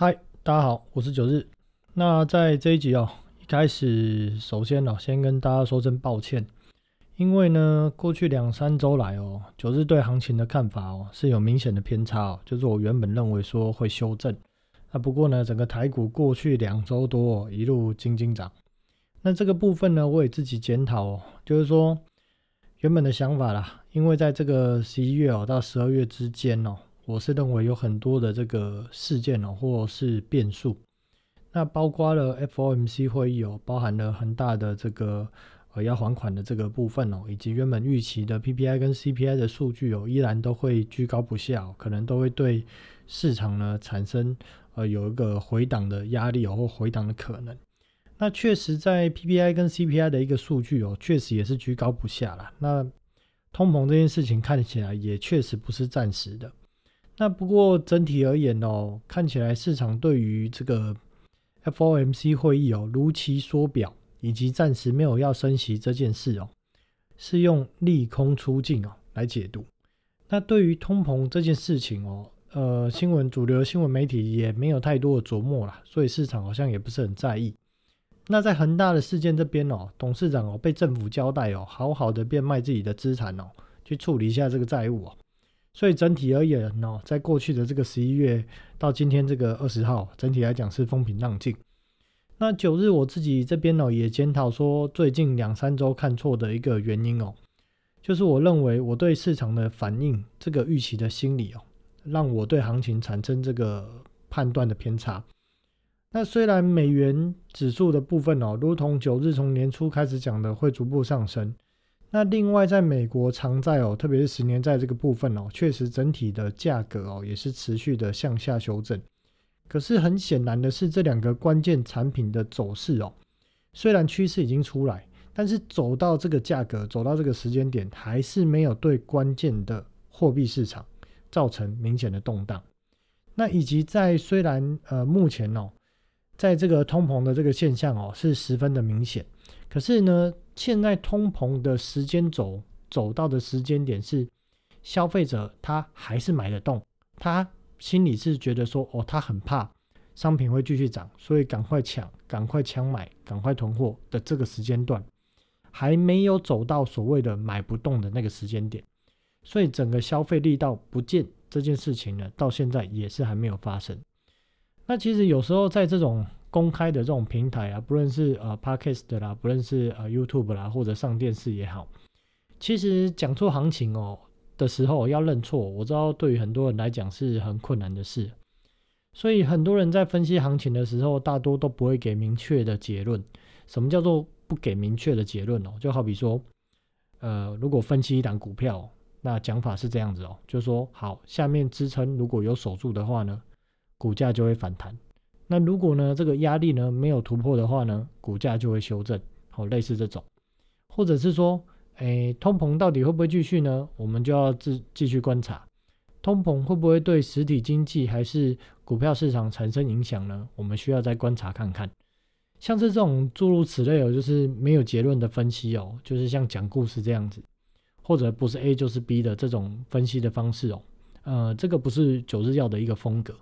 嗨，大家好，我是九日。那在这一集哦，一开始首先哦，先跟大家说声抱歉，因为呢，过去两三周来哦，九日对行情的看法哦是有明显的偏差哦，就是我原本认为说会修正，那不过呢，整个台股过去两周多一路金金涨，那这个部分呢，我也自己检讨哦，就是说原本的想法啦，因为在这个十一月哦到十二月之间哦。我是认为有很多的这个事件哦，或是变数，那包括了 FOMC 会议哦，包含了很大的这个呃要还款的这个部分哦，以及原本预期的 PPI 跟 CPI 的数据哦，依然都会居高不下，可能都会对市场呢产生呃有一个回档的压力哦，或回档的可能。那确实在 PPI 跟 CPI 的一个数据哦，确实也是居高不下了。那通膨这件事情看起来也确实不是暂时的。那不过整体而言哦，看起来市场对于这个 FOMC 会议哦如期缩表，以及暂时没有要升息这件事哦，是用利空出尽哦来解读。那对于通膨这件事情哦，呃，新闻主流新闻媒体也没有太多的琢磨啦，所以市场好像也不是很在意。那在恒大的事件这边哦，董事长哦被政府交代哦，好好的变卖自己的资产哦，去处理一下这个债务哦。所以整体而言哦，在过去的这个十一月到今天这个二十号，整体来讲是风平浪静。那九日我自己这边哦也检讨说，最近两三周看错的一个原因哦，就是我认为我对市场的反应这个预期的心理哦，让我对行情产生这个判断的偏差。那虽然美元指数的部分哦，如同九日从年初开始讲的，会逐步上升。那另外，在美国长债哦，特别是十年债这个部分哦，确实整体的价格哦也是持续的向下修正。可是很显然的是，这两个关键产品的走势哦，虽然趋势已经出来，但是走到这个价格，走到这个时间点，还是没有对关键的货币市场造成明显的动荡。那以及在虽然呃目前哦，在这个通膨的这个现象哦是十分的明显，可是呢。现在通膨的时间走走到的时间点是，消费者他还是买得动，他心里是觉得说，哦，他很怕商品会继续涨，所以赶快抢，赶快抢买，赶快囤货的这个时间段，还没有走到所谓的买不动的那个时间点，所以整个消费力道不见这件事情呢，到现在也是还没有发生。那其实有时候在这种。公开的这种平台啊，不论是呃 Podcast 啦，不论是呃 YouTube 啦，或者上电视也好，其实讲错行情哦的时候要认错，我知道对于很多人来讲是很困难的事，所以很多人在分析行情的时候，大多都不会给明确的结论。什么叫做不给明确的结论哦？就好比说，呃，如果分析一档股票，那讲法是这样子哦，就说好，下面支撑如果有守住的话呢，股价就会反弹。那如果呢，这个压力呢没有突破的话呢，股价就会修正，好，类似这种，或者是说，诶，通膨到底会不会继续呢？我们就要继继续观察，通膨会不会对实体经济还是股票市场产生影响呢？我们需要再观察看看。像是这种诸如此类哦，就是没有结论的分析哦，就是像讲故事这样子，或者不是 A 就是 B 的这种分析的方式哦，呃，这个不是九日要的一个风格。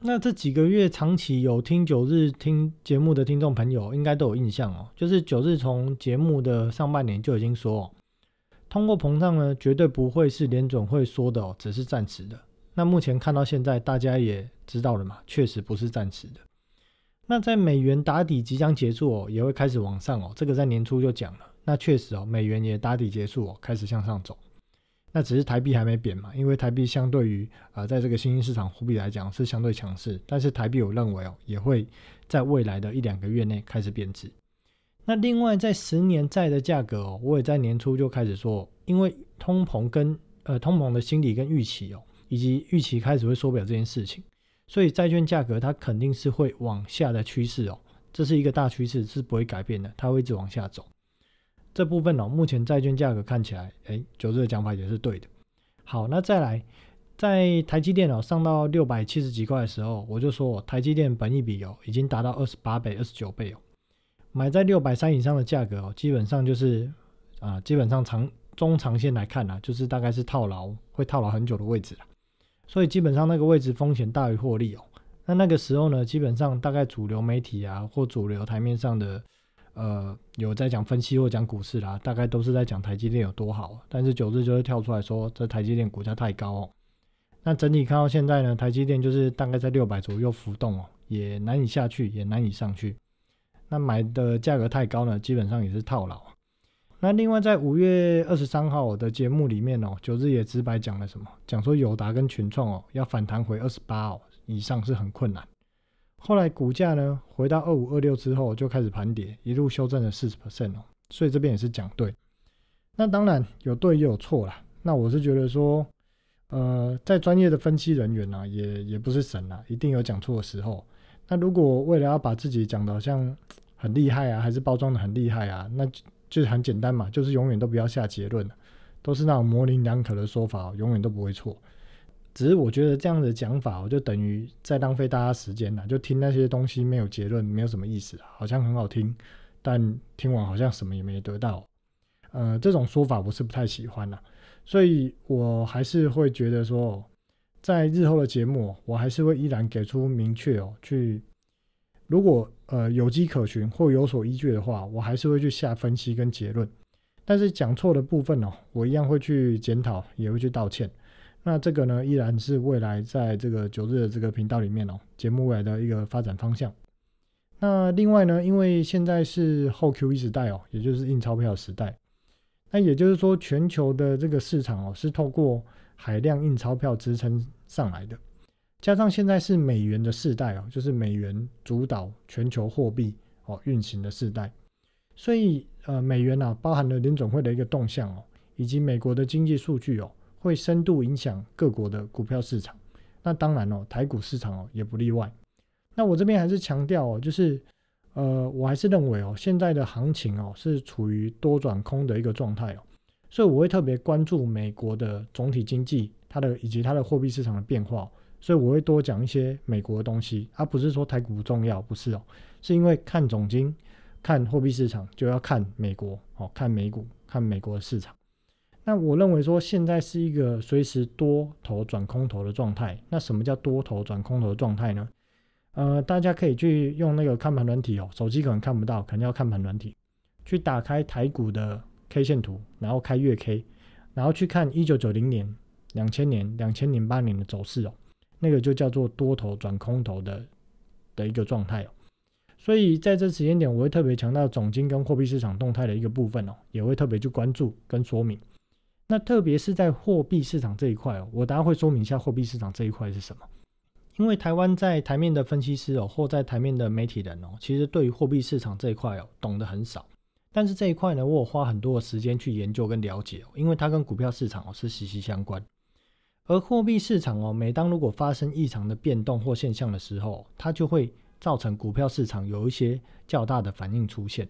那这几个月长期有听九日听节目的听众朋友，应该都有印象哦。就是九日从节目的上半年就已经说，哦通货膨胀呢绝对不会是联总会说的哦，只是暂时的。那目前看到现在，大家也知道了嘛，确实不是暂时的。那在美元打底即将结束哦，也会开始往上哦。这个在年初就讲了，那确实哦，美元也打底结束哦，开始向上走。那只是台币还没贬嘛，因为台币相对于啊，在这个新兴市场货币来讲是相对强势，但是台币我认为哦，也会在未来的一两个月内开始贬值。那另外在十年债的价格哦，我也在年初就开始说，因为通膨跟呃通膨的心理跟预期哦，以及预期开始会缩表这件事情，所以债券价格它肯定是会往下的趋势哦，这是一个大趋势，是不会改变的，它会一直往下走。这部分哦，目前债券价格看起来，哎，九日的讲法也是对的。好，那再来，在台积电哦上到六百七十几块的时候，我就说台积电本益比哦已经达到二十八倍、二十九倍哦，买在六百三以上的价格哦，基本上就是啊，基本上长中长线来看呢，就是大概是套牢，会套牢很久的位置了。所以基本上那个位置风险大于获利哦。那那个时候呢，基本上大概主流媒体啊，或主流台面上的，呃，有在讲分析或讲股市啦，大概都是在讲台积电有多好。但是九日就会跳出来说，这台积电股价太高哦。那整体看到现在呢，台积电就是大概在六百左右浮动哦，也难以下去，也难以上去。那买的价格太高呢，基本上也是套牢。那另外在五月二十三号我的节目里面哦，九日也直白讲了什么？讲说友达跟群创哦，要反弹回二十八哦。以上是很困难。后来股价呢回到二五二六之后就开始盘跌，一路修正了四十 percent 哦。所以这边也是讲对。那当然有对也有错啦。那我是觉得说，呃，在专业的分析人员呢，也也不是神啊，一定有讲错的时候。那如果为了要把自己讲的像很厉害啊，还是包装的很厉害啊，那就是很简单嘛，就是永远都不要下结论都是那种模棱两可的说法，永远都不会错。只是我觉得这样的讲法，我就等于在浪费大家时间了。就听那些东西没有结论，没有什么意思，好像很好听，但听完好像什么也没得到。呃，这种说法我是不太喜欢的，所以我还是会觉得说，在日后的节目，我还是会依然给出明确哦，去如果呃有迹可循或有所依据的话，我还是会去下分析跟结论。但是讲错的部分哦，我一样会去检讨，也会去道歉。那这个呢，依然是未来在这个九日的这个频道里面哦，节目未来的一个发展方向。那另外呢，因为现在是后 Q E 时代哦，也就是印钞票时代，那也就是说，全球的这个市场哦，是透过海量印钞票支撑上来的。加上现在是美元的世代哦，就是美元主导全球货币哦运行的世代，所以呃，美元啊，包含了联总会的一个动向哦，以及美国的经济数据哦。会深度影响各国的股票市场，那当然哦，台股市场哦也不例外。那我这边还是强调哦，就是呃，我还是认为哦，现在的行情哦是处于多转空的一个状态哦，所以我会特别关注美国的总体经济，它的以及它的货币市场的变化，所以我会多讲一些美国的东西，而不是说台股不重要，不是哦，是因为看总经、看货币市场就要看美国哦，看美股、看美国的市场。那我认为说现在是一个随时多头转空头的状态。那什么叫多头转空头的状态呢？呃，大家可以去用那个看盘软体哦，手机可能看不到，肯定要看盘软体，去打开台股的 K 线图，然后开月 K，然后去看一九九零年、两千年、两千零八年的走势哦，那个就叫做多头转空头的的一个状态哦。所以在这时间点，我会特别强调总金跟货币市场动态的一个部分哦，也会特别去关注跟说明。那特别是在货币市场这一块哦，我等下会说明一下货币市场这一块是什么。因为台湾在台面的分析师哦，或在台面的媒体人哦，其实对于货币市场这一块哦，懂得很少。但是这一块呢，我有花很多的时间去研究跟了解，因为它跟股票市场哦是息息相关。而货币市场哦，每当如果发生异常的变动或现象的时候，它就会造成股票市场有一些较大的反应出现。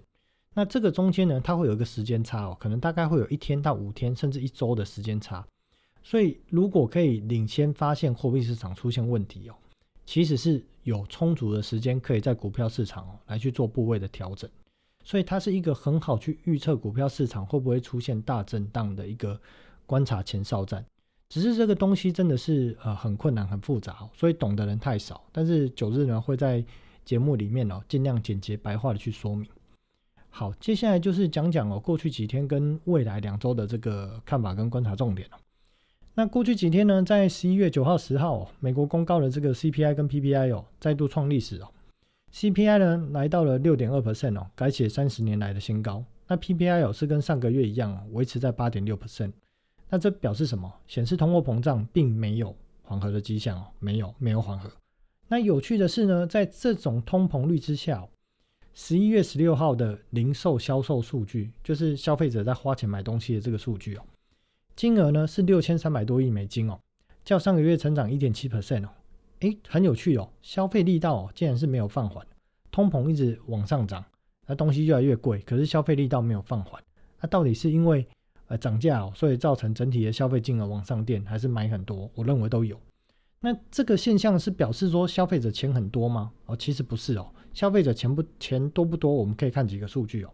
那这个中间呢，它会有一个时间差哦，可能大概会有一天到五天，甚至一周的时间差。所以如果可以领先发现货币市场出现问题哦，其实是有充足的时间可以在股票市场哦来去做部位的调整。所以它是一个很好去预测股票市场会不会出现大震荡的一个观察前哨站。只是这个东西真的是呃很困难很复杂，所以懂的人太少。但是九日呢会在节目里面哦尽量简洁白话的去说明。好，接下来就是讲讲哦，过去几天跟未来两周的这个看法跟观察重点那过去几天呢，在十一月九号、十号，美国公告了这个 CPI 跟 PPI 哦，再度创历史哦。CPI 呢来到了六点二 percent 哦，改写三十年来的新高。那 PPI 哦是跟上个月一样哦，维持在八点六 percent。那这表示什么？显示通货膨胀并没有缓和的迹象哦，没有，没有缓和。那有趣的是呢，在这种通膨率之下。十一月十六号的零售销售数据，就是消费者在花钱买东西的这个数据哦，金额呢是六千三百多亿美金哦，较上个月成长一点七 percent 哦，诶，很有趣哦，消费力道哦竟然是没有放缓，通膨一直往上涨，那东西越来越贵，可是消费力道没有放缓，那到底是因为呃涨价哦，所以造成整体的消费金额往上垫，还是买很多？我认为都有。那这个现象是表示说消费者钱很多吗？哦，其实不是哦。消费者钱不钱多不多？我们可以看几个数据哦。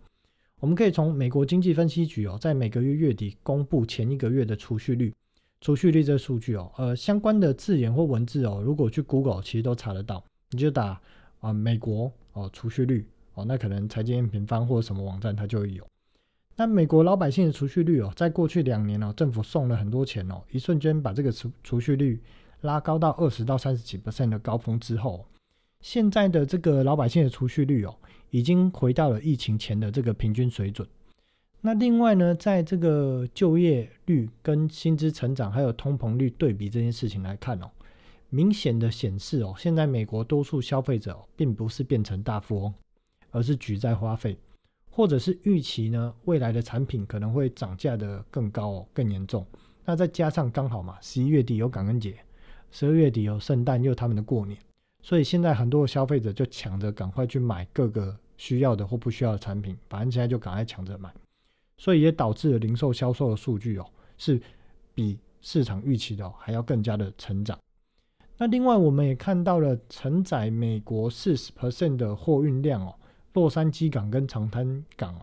我们可以从美国经济分析局哦，在每个月月底公布前一个月的储蓄率，储蓄率这个数据哦，呃，相关的字眼或文字哦，如果去 Google 其实都查得到。你就打啊美国哦储蓄率哦，那可能财经平方或者什么网站它就会有。那美国老百姓的储蓄率哦，在过去两年哦，政府送了很多钱哦，一瞬间把这个储储蓄率拉高到二十到三十几 percent 的高峰之后，现在的这个老百姓的储蓄率哦，已经回到了疫情前的这个平均水准。那另外呢，在这个就业率跟薪资成长还有通膨率对比这件事情来看哦，明显的显示哦，现在美国多数消费者并不是变成大富翁，而是举债花费。或者是预期呢，未来的产品可能会涨价的更高哦，更严重。那再加上刚好嘛，十一月底有感恩节，十二月底有圣诞，又他们的过年，所以现在很多的消费者就抢着赶快去买各个需要的或不需要的产品，反正现在就赶快抢着买，所以也导致了零售销售的数据哦，是比市场预期的还要更加的成长。那另外我们也看到了承载美国四十 percent 的货运量哦。洛杉矶港跟长滩港哦，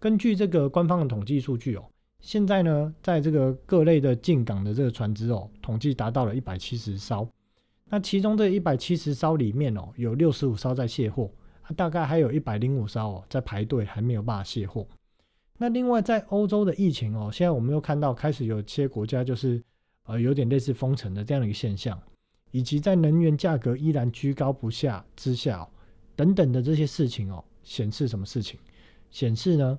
根据这个官方的统计数据哦，现在呢，在这个各类的进港的这个船只哦，统计达到了一百七十艘。那其中这一百七十艘里面哦，有六十五艘在卸货，大概还有一百零五艘哦在排队，还没有办法卸货。那另外在欧洲的疫情哦，现在我们又看到开始有些国家就是呃有点类似封城的这样的一个现象，以及在能源价格依然居高不下之下。哦等等的这些事情哦，显示什么事情？显示呢，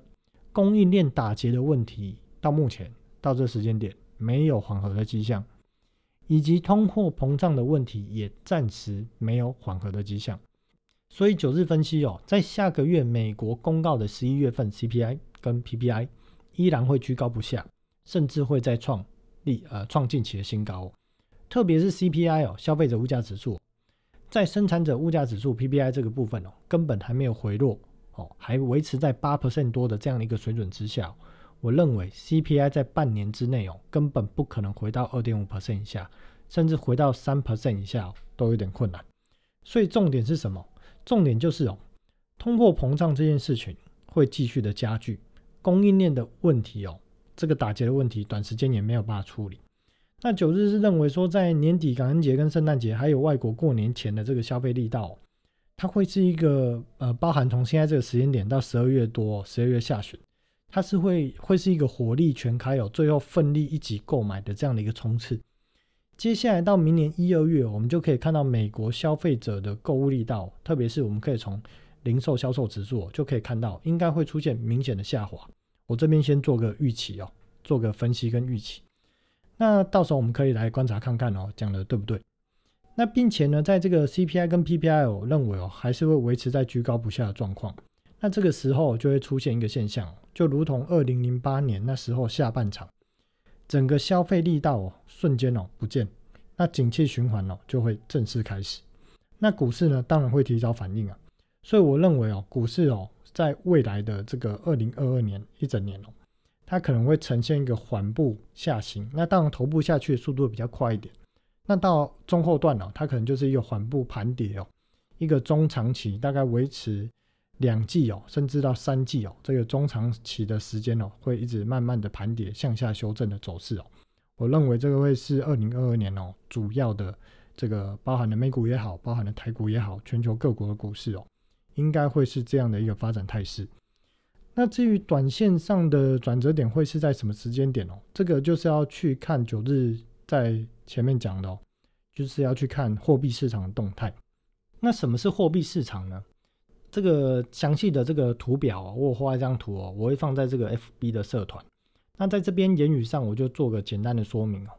供应链打结的问题到目前到这时间点没有缓和的迹象，以及通货膨胀的问题也暂时没有缓和的迹象。所以九日分析哦，在下个月美国公告的十一月份 CPI 跟 PPI 依然会居高不下，甚至会再创历呃创近期的新高。特别是 CPI 哦，消费者物价指数。在生产者物价指数 PPI 这个部分哦，根本还没有回落哦，还维持在八 percent 多的这样的一个水准之下。我认为 CPI 在半年之内哦，根本不可能回到二点五 percent 以下，甚至回到三 percent 以下都有点困难。所以重点是什么？重点就是哦，通货膨胀这件事情会继续的加剧，供应链的问题哦，这个打结的问题，短时间也没有办法处理。那九日是认为说，在年底感恩节跟圣诞节，还有外国过年前的这个消费力道，它会是一个呃，包含从现在这个时间点到十二月多、十二月下旬，它是会会是一个火力全开哦，最后奋力一起购买的这样的一个冲刺。接下来到明年一二月，我们就可以看到美国消费者的购物力道，特别是我们可以从零售销售指数就可以看到，应该会出现明显的下滑。我这边先做个预期哦，做个分析跟预期。那到时候我们可以来观察看看哦，讲的对不对？那并且呢，在这个 CPI 跟 PPI，我认为哦，还是会维持在居高不下的状况。那这个时候就会出现一个现象，就如同二零零八年那时候下半场，整个消费力道哦瞬间哦不见，那景气循环哦就会正式开始。那股市呢，当然会提早反应啊。所以我认为哦，股市哦，在未来的这个二零二二年一整年哦。它可能会呈现一个缓步下行，那当然头部下去的速度比较快一点。那到中后段呢，它可能就是一个缓步盘跌哦，一个中长期大概维持两季哦，甚至到三季哦，这个中长期的时间哦，会一直慢慢的盘跌向下修正的走势哦。我认为这个会是二零二二年哦主要的这个包含了美股也好，包含了台股也好，全球各国的股市哦，应该会是这样的一个发展态势。那至于短线上的转折点会是在什么时间点哦？这个就是要去看九日在前面讲的哦，就是要去看货币市场的动态。那什么是货币市场呢？这个详细的这个图表哦，我画一张图哦，我会放在这个 FB 的社团。那在这边言语上，我就做个简单的说明哦。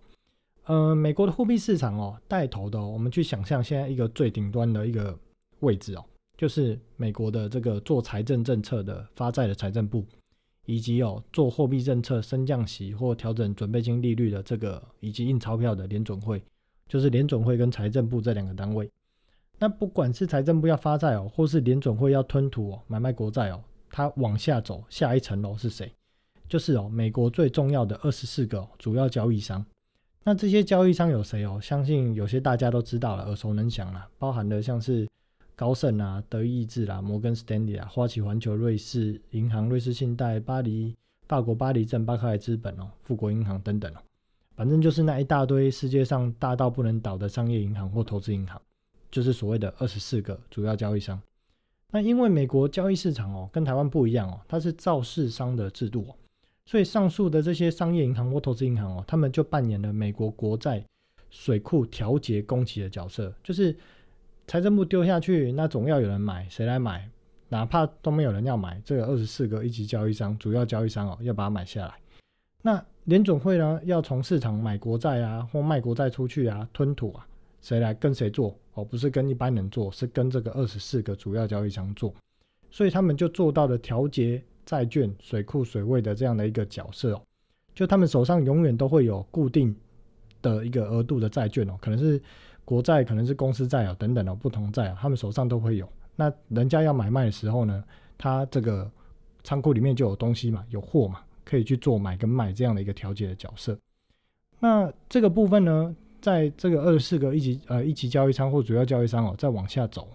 呃，美国的货币市场哦，带头的，哦我们去想象现在一个最顶端的一个位置哦。就是美国的这个做财政政策的发债的财政部，以及有做货币政策升降息或调整准备金利率的这个，以及印钞票的联准会，就是联准会跟财政部这两个单位。那不管是财政部要发债哦，或是联准会要吞吐哦买卖国债哦，它往下走下一层楼是谁？就是哦美国最重要的二十四个主要交易商。那这些交易商有谁哦？相信有些大家都知道了，耳熟能详了，包含的像是。高盛啊，德意志啦，摩根斯丹利啊，花旗环球、瑞士银行、瑞士信贷、巴黎、法国巴黎镇、巴克莱资本哦，富国银行等等哦，反正就是那一大堆世界上大到不能倒的商业银行或投资银行，就是所谓的二十四个主要交易商。那因为美国交易市场哦跟台湾不一样哦，它是造市商的制度哦，所以上述的这些商业银行或投资银行哦，他们就扮演了美国国债水库调节供给的角色，就是财政部丢下去，那总要有人买，谁来买？哪怕都没有人要买，这个二十四个一级交易商、主要交易商哦，要把它买下来。那联总会呢，要从市场买国债啊，或卖国债出去啊，吞吐啊。谁来跟谁做哦？不是跟一般人做，是跟这个二十四个主要交易商做，所以他们就做到了调节债券水库水位的这样的一个角色哦。就他们手上永远都会有固定的一个额度的债券哦，可能是国债，可能是公司债哦，等等的不同债啊，他们手上都会有。那人家要买卖的时候呢，他这个仓库里面就有东西嘛，有货嘛，可以去做买跟卖这样的一个调节的角色。那这个部分呢？在这个二十四个一级呃一级交易商或主要交易商哦，再往下走，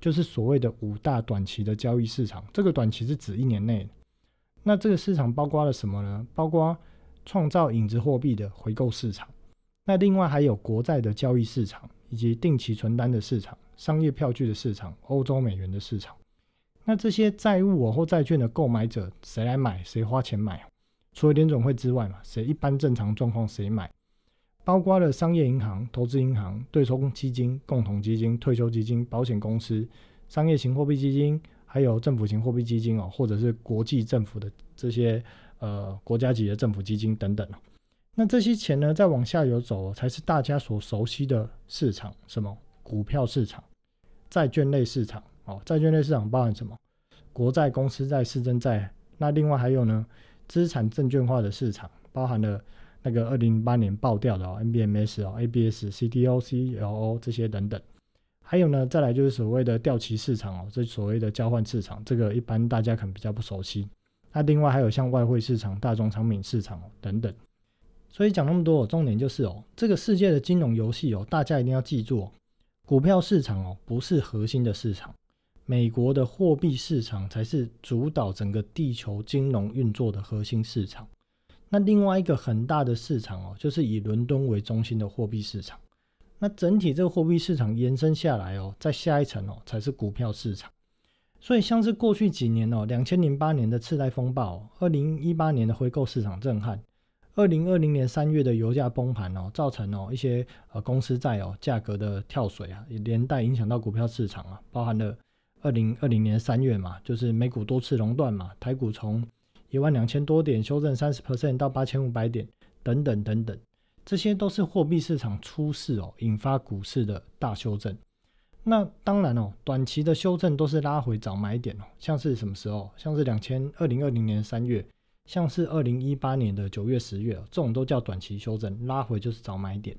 就是所谓的五大短期的交易市场。这个短期是指一年内。那这个市场包括了什么呢？包括创造影子货币的回购市场。那另外还有国债的交易市场，以及定期存单的市场、商业票据的市场、欧洲美元的市场。那这些债务或债券的购买者，谁来买？谁花钱买？除了联总会之外嘛，谁一般正常状况谁买？包括了商业银行、投资银行、对冲基金、共同基金、退休基金、保险公司、商业型货币基金，还有政府型货币基金哦，或者是国际政府的这些呃国家级的政府基金等等那这些钱呢，再往下游走，才是大家所熟悉的市场，什么股票市场、债券类市场哦。债券类市场包含什么？国债、公司债、市政债。那另外还有呢，资产证券化的市场，包含了。那个二零零八年爆掉的哦，NBMS 哦，ABS、CDO、CLO 这些等等，还有呢，再来就是所谓的掉期市场哦，这所谓的交换市场，这个一般大家可能比较不熟悉。那另外还有像外汇市场、大宗商品市场哦等等。所以讲那么多，重点就是哦，这个世界的金融游戏哦，大家一定要记住哦，股票市场哦不是核心的市场，美国的货币市场才是主导整个地球金融运作的核心市场。那另外一个很大的市场哦，就是以伦敦为中心的货币市场。那整体这个货币市场延伸下来哦，在下一层哦，才是股票市场。所以像是过去几年哦，两千零八年的次贷风暴，二零一八年的回购市场震撼，二零二零年三月的油价崩盘哦，造成哦一些呃公司债哦价格的跳水啊，也连带影响到股票市场啊，包含了二零二零年三月嘛，就是美股多次熔断嘛，台股从一万两千多点修正三十 percent 到八千五百点，等等等等，这些都是货币市场出事哦，引发股市的大修正。那当然哦，短期的修正都是拉回早买点哦，像是什么时候？像是两千二零二零年三月，像是二零一八年的九月、十月，这种都叫短期修正，拉回就是早买点。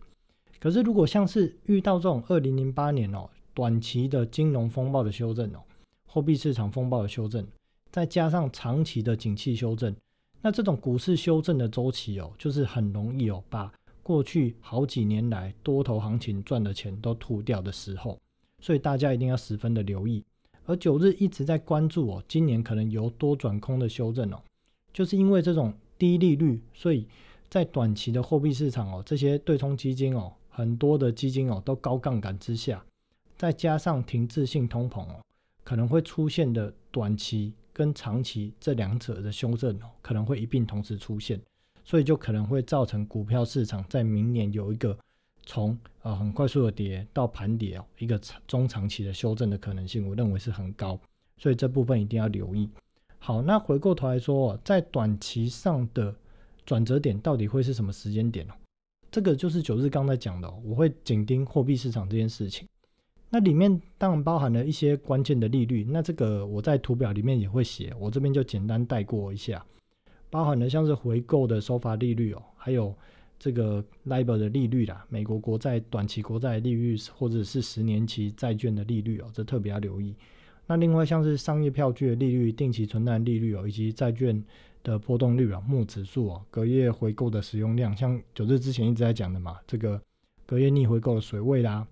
可是如果像是遇到这种二零零八年哦，短期的金融风暴的修正哦，货币市场风暴的修正。再加上长期的景气修正，那这种股市修正的周期哦，就是很容易哦，把过去好几年来多头行情赚的钱都吐掉的时候，所以大家一定要十分的留意。而九日一直在关注哦，今年可能由多转空的修正哦，就是因为这种低利率，所以在短期的货币市场哦，这些对冲基金哦，很多的基金哦都高杠杆之下，再加上停滞性通膨哦，可能会出现的短期。跟长期这两者的修正哦，可能会一并同时出现，所以就可能会造成股票市场在明年有一个从呃很快速的跌到盘跌哦，一个中长期的修正的可能性，我认为是很高，所以这部分一定要留意。好，那回过头来说，在短期上的转折点到底会是什么时间点哦？这个就是九日刚才讲的，我会紧盯货币市场这件事情。那里面当然包含了一些关键的利率，那这个我在图表里面也会写，我这边就简单带过一下，包含了像是回购的收发利率哦，还有这个 LIBOR 的利率啦，美国国债短期国债利率或者是十年期债券的利率哦，这特别要留意。那另外像是商业票据的利率、定期存单利率哦，以及债券的波动率啊、木指数哦、隔夜回购的使用量，像九日之前一直在讲的嘛，这个隔夜逆回购的水位啦。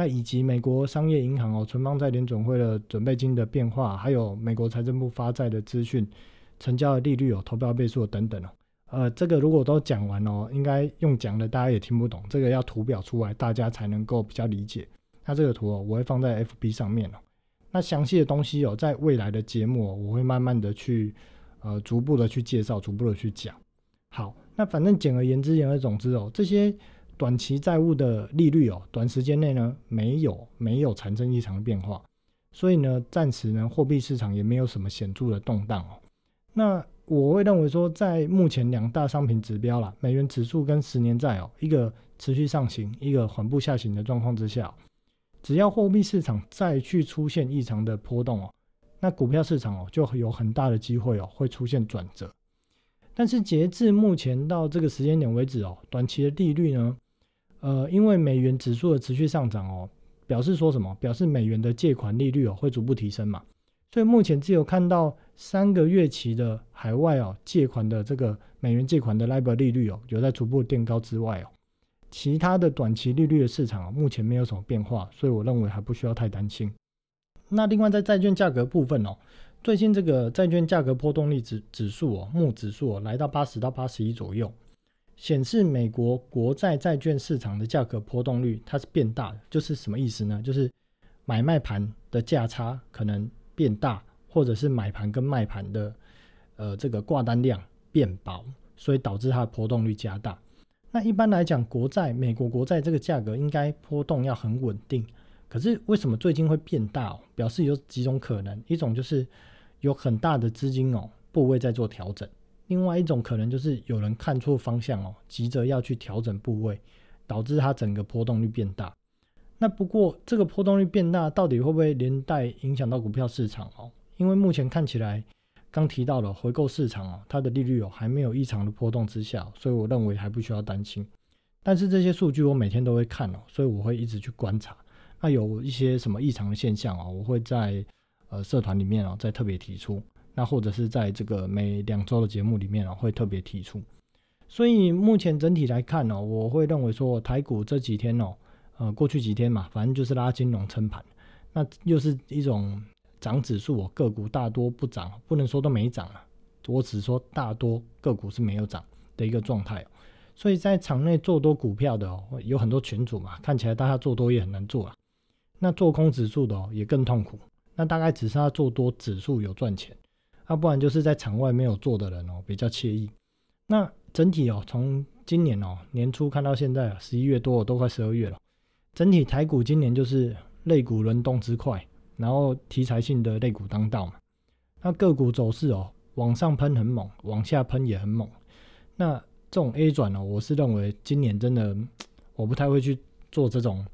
那以及美国商业银行哦存放在联总会的准备金的变化，还有美国财政部发债的资讯、成交的利率哦、投标倍数等等哦，呃，这个如果都讲完哦，应该用讲的大家也听不懂，这个要图表出来，大家才能够比较理解。那这个图哦，我会放在 FB 上面哦。那详细的东西哦，在未来的节目我会慢慢的去呃逐步的去介绍，逐步的去讲。好，那反正简而言之，言而总之哦，这些短期债务的利率哦，短时间内呢没有没有产生异常的变化，所以呢，暂时呢货币市场也没有什么显著的动荡哦。那我会认为说，在目前两大商品指标啦，美元指数跟十年债哦，一个持续上行，一个缓步下行的状况之下，只要货币市场再去出现异常的波动哦，那股票市场哦就有很大的机会哦会出现转折。但是截至目前到这个时间点为止哦，短期的利率呢，呃，因为美元指数的持续上涨哦，表示说什么？表示美元的借款利率哦会逐步提升嘛。所以目前只有看到三个月期的海外哦借款的这个美元借款的 LIBOR 利率哦有在逐步垫高之外哦，其他的短期利率的市场目前没有什么变化，所以我认为还不需要太担心。那另外在债券价格部分哦。最近这个债券价格波动率指指数哦，木指数哦，来到八十到八十一左右，显示美国国债债券市场的价格波动率它是变大的，就是什么意思呢？就是买卖盘的价差可能变大，或者是买盘跟卖盘的呃这个挂单量变薄，所以导致它的波动率加大。那一般来讲，国债美国国债这个价格应该波动要很稳定，可是为什么最近会变大？表示有几种可能，一种就是有很大的资金哦部位在做调整，另外一种可能就是有人看错方向哦，急着要去调整部位，导致它整个波动率变大。那不过这个波动率变大，到底会不会连带影响到股票市场哦？因为目前看起来，刚提到了回购市场哦，它的利率哦还没有异常的波动之下，所以我认为还不需要担心。但是这些数据我每天都会看哦，所以我会一直去观察。那有一些什么异常的现象啊，我会在。呃，社团里面哦，再特别提出，那或者是在这个每两周的节目里面哦，会特别提出。所以目前整体来看哦，我会认为说台股这几天哦，呃，过去几天嘛，反正就是拉金融撑盘，那又是一种涨指数哦，个股大多不涨，不能说都没涨啊，我只说大多个股是没有涨的一个状态。所以在场内做多股票的哦，有很多群主嘛，看起来大家做多也很难做啊。那做空指数的哦，也更痛苦。那大概只是他做多指数有赚钱，那不然就是在场外没有做的人哦，比较惬意。那整体哦，从今年哦年初看到现在啊，十一月多都快十二月了，整体台股今年就是类股轮动之快，然后题材性的类股当道嘛。那个股走势哦，往上喷很猛，往下喷也很猛。那这种 A 转哦，我是认为今年真的我不太会去做这种。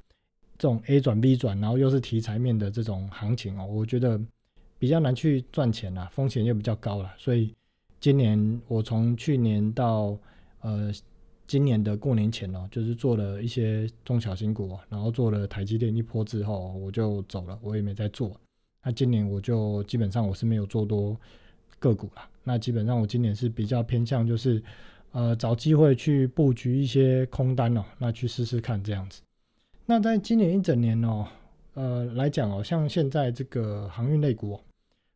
这种 A 转 B 转，然后又是题材面的这种行情哦，我觉得比较难去赚钱啦，风险又比较高了。所以今年我从去年到呃今年的过年前哦，就是做了一些中小型股，然后做了台积电一波之后，我就走了，我也没再做。那今年我就基本上我是没有做多个股了。那基本上我今年是比较偏向就是呃找机会去布局一些空单哦，那去试试看这样子。那在今年一整年哦，呃来讲哦，像现在这个航运类股，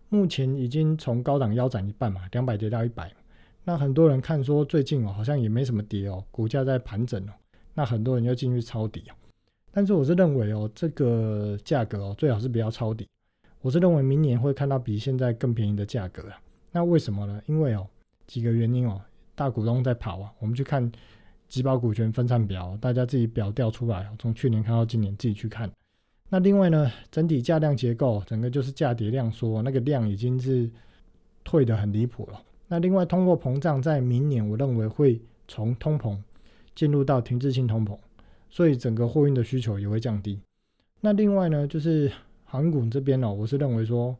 目前已经从高档腰斩一半嘛，两百跌到一百。那很多人看说最近哦，好像也没什么跌哦，股价在盘整哦。那很多人又进去抄底哦。但是我是认为哦，这个价格哦，最好是不要抄底。我是认为明年会看到比现在更便宜的价格啊。那为什么呢？因为哦，几个原因哦，大股东在跑啊。我们去看。集保股权分散表，大家自己表调出来，从去年看到今年自己去看。那另外呢，整体价量结构，整个就是价跌量缩，那个量已经是退的很离谱了。那另外通货膨胀在明年，我认为会从通膨进入到停滞性通膨，所以整个货运的需求也会降低。那另外呢，就是航股这边呢，我是认为说，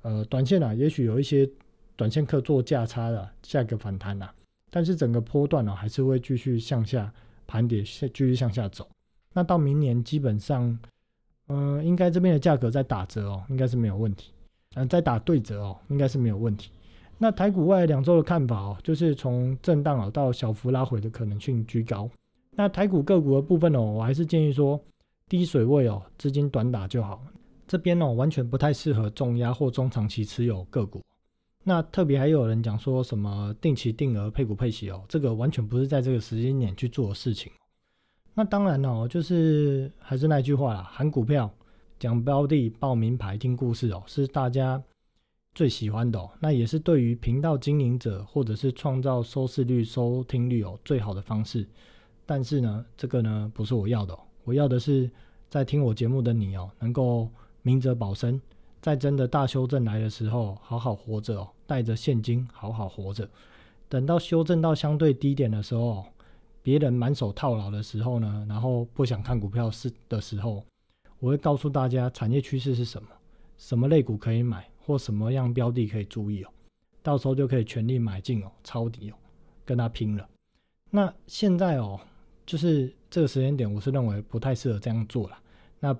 呃，短线啊，也许有一些短线客做价差的价格反弹啊。但是整个波段呢，还是会继续向下盘跌，继续向下走。那到明年基本上，嗯，应该这边的价格在打折哦，应该是没有问题。嗯，在打对折哦，应该是没有问题。那台股外两周的看法哦，就是从震荡哦到小幅拉回的可能性居高。那台股个股的部分哦，我还是建议说低水位哦，资金短打就好。这边哦，完全不太适合重压或中长期持有个股。那特别还有人讲说什么定期定额配股配息哦，这个完全不是在这个时间点去做的事情。那当然哦，就是还是那句话啦，喊股票、讲标的、报名牌、听故事哦，是大家最喜欢的哦。那也是对于频道经营者或者是创造收视率、收听率哦最好的方式。但是呢，这个呢不是我要的哦，我要的是在听我节目的你哦，能够明哲保身，在真的大修正来的时候，好好活着哦，带着现金好好活着。等到修正到相对低点的时候，别人满手套牢的时候呢，然后不想看股票是的时候，我会告诉大家产业趋势是什么，什么类股可以买，或什么样标的可以注意哦，到时候就可以全力买进哦，抄底哦，跟他拼了。那现在哦。就是这个时间点，我是认为不太适合这样做了。那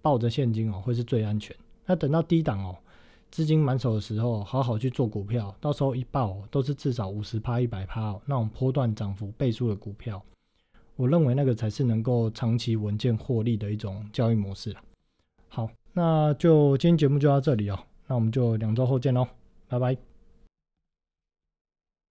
抱着现金哦，会是最安全。那等到低档哦，资金满手的时候，好好去做股票，到时候一爆都是至少五十趴、一百趴，那种波段涨幅倍数的股票，我认为那个才是能够长期稳健获利的一种交易模式。好，那就今天节目就到这里哦，那我们就两周后见喽，拜拜。